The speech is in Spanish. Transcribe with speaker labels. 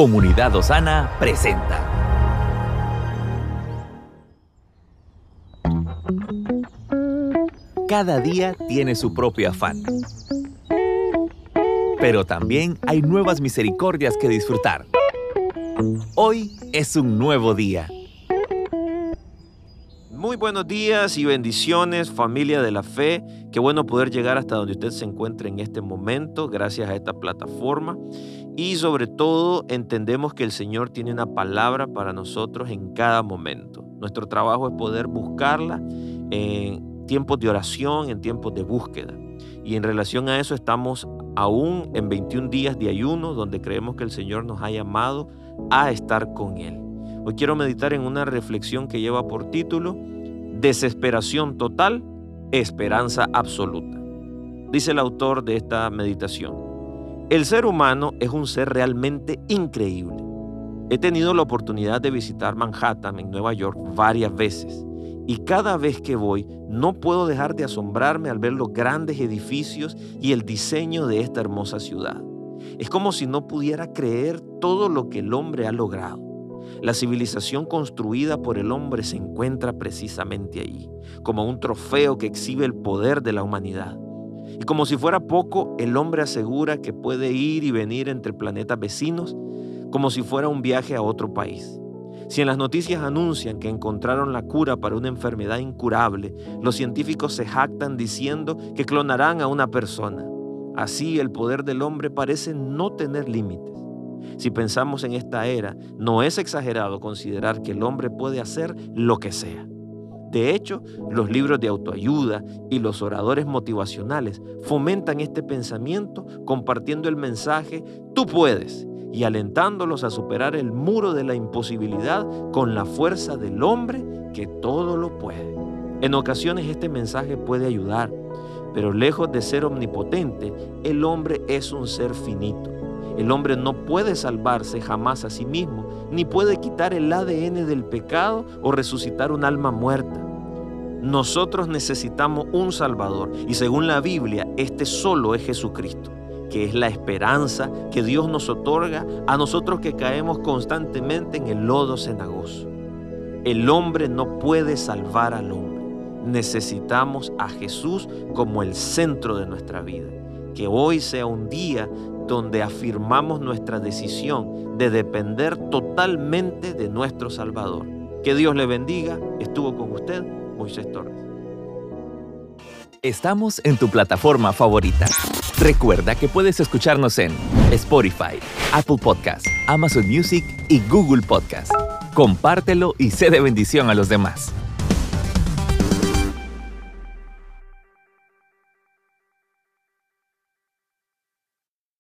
Speaker 1: Comunidad Osana presenta. Cada día tiene su propio afán. Pero también hay nuevas misericordias que disfrutar. Hoy es un nuevo día.
Speaker 2: Muy buenos días y bendiciones, familia de la fe. Qué bueno poder llegar hasta donde usted se encuentre en este momento, gracias a esta plataforma. Y sobre todo entendemos que el Señor tiene una palabra para nosotros en cada momento. Nuestro trabajo es poder buscarla en tiempos de oración, en tiempos de búsqueda. Y en relación a eso estamos aún en 21 días de ayuno, donde creemos que el Señor nos ha llamado a estar con Él. Hoy quiero meditar en una reflexión que lleva por título Desesperación total, esperanza absoluta. Dice el autor de esta meditación. El ser humano es un ser realmente increíble. He tenido la oportunidad de visitar Manhattan en Nueva York varias veces y cada vez que voy no puedo dejar de asombrarme al ver los grandes edificios y el diseño de esta hermosa ciudad. Es como si no pudiera creer todo lo que el hombre ha logrado. La civilización construida por el hombre se encuentra precisamente allí, como un trofeo que exhibe el poder de la humanidad. Y como si fuera poco, el hombre asegura que puede ir y venir entre planetas vecinos como si fuera un viaje a otro país. Si en las noticias anuncian que encontraron la cura para una enfermedad incurable, los científicos se jactan diciendo que clonarán a una persona. Así el poder del hombre parece no tener límites. Si pensamos en esta era, no es exagerado considerar que el hombre puede hacer lo que sea. De hecho, los libros de autoayuda y los oradores motivacionales fomentan este pensamiento compartiendo el mensaje tú puedes y alentándolos a superar el muro de la imposibilidad con la fuerza del hombre que todo lo puede. En ocasiones este mensaje puede ayudar, pero lejos de ser omnipotente, el hombre es un ser finito. El hombre no puede salvarse jamás a sí mismo, ni puede quitar el ADN del pecado o resucitar un alma muerta. Nosotros necesitamos un Salvador y según la Biblia, este solo es Jesucristo, que es la esperanza que Dios nos otorga a nosotros que caemos constantemente en el lodo cenagoso. El hombre no puede salvar al hombre. Necesitamos a Jesús como el centro de nuestra vida. Que hoy sea un día donde afirmamos nuestra decisión de depender totalmente de nuestro Salvador. Que Dios le bendiga. Estuvo con usted Moisés Torres.
Speaker 1: Estamos en tu plataforma favorita. Recuerda que puedes escucharnos en Spotify, Apple Podcasts, Amazon Music y Google Podcasts. Compártelo y sé de bendición a los demás.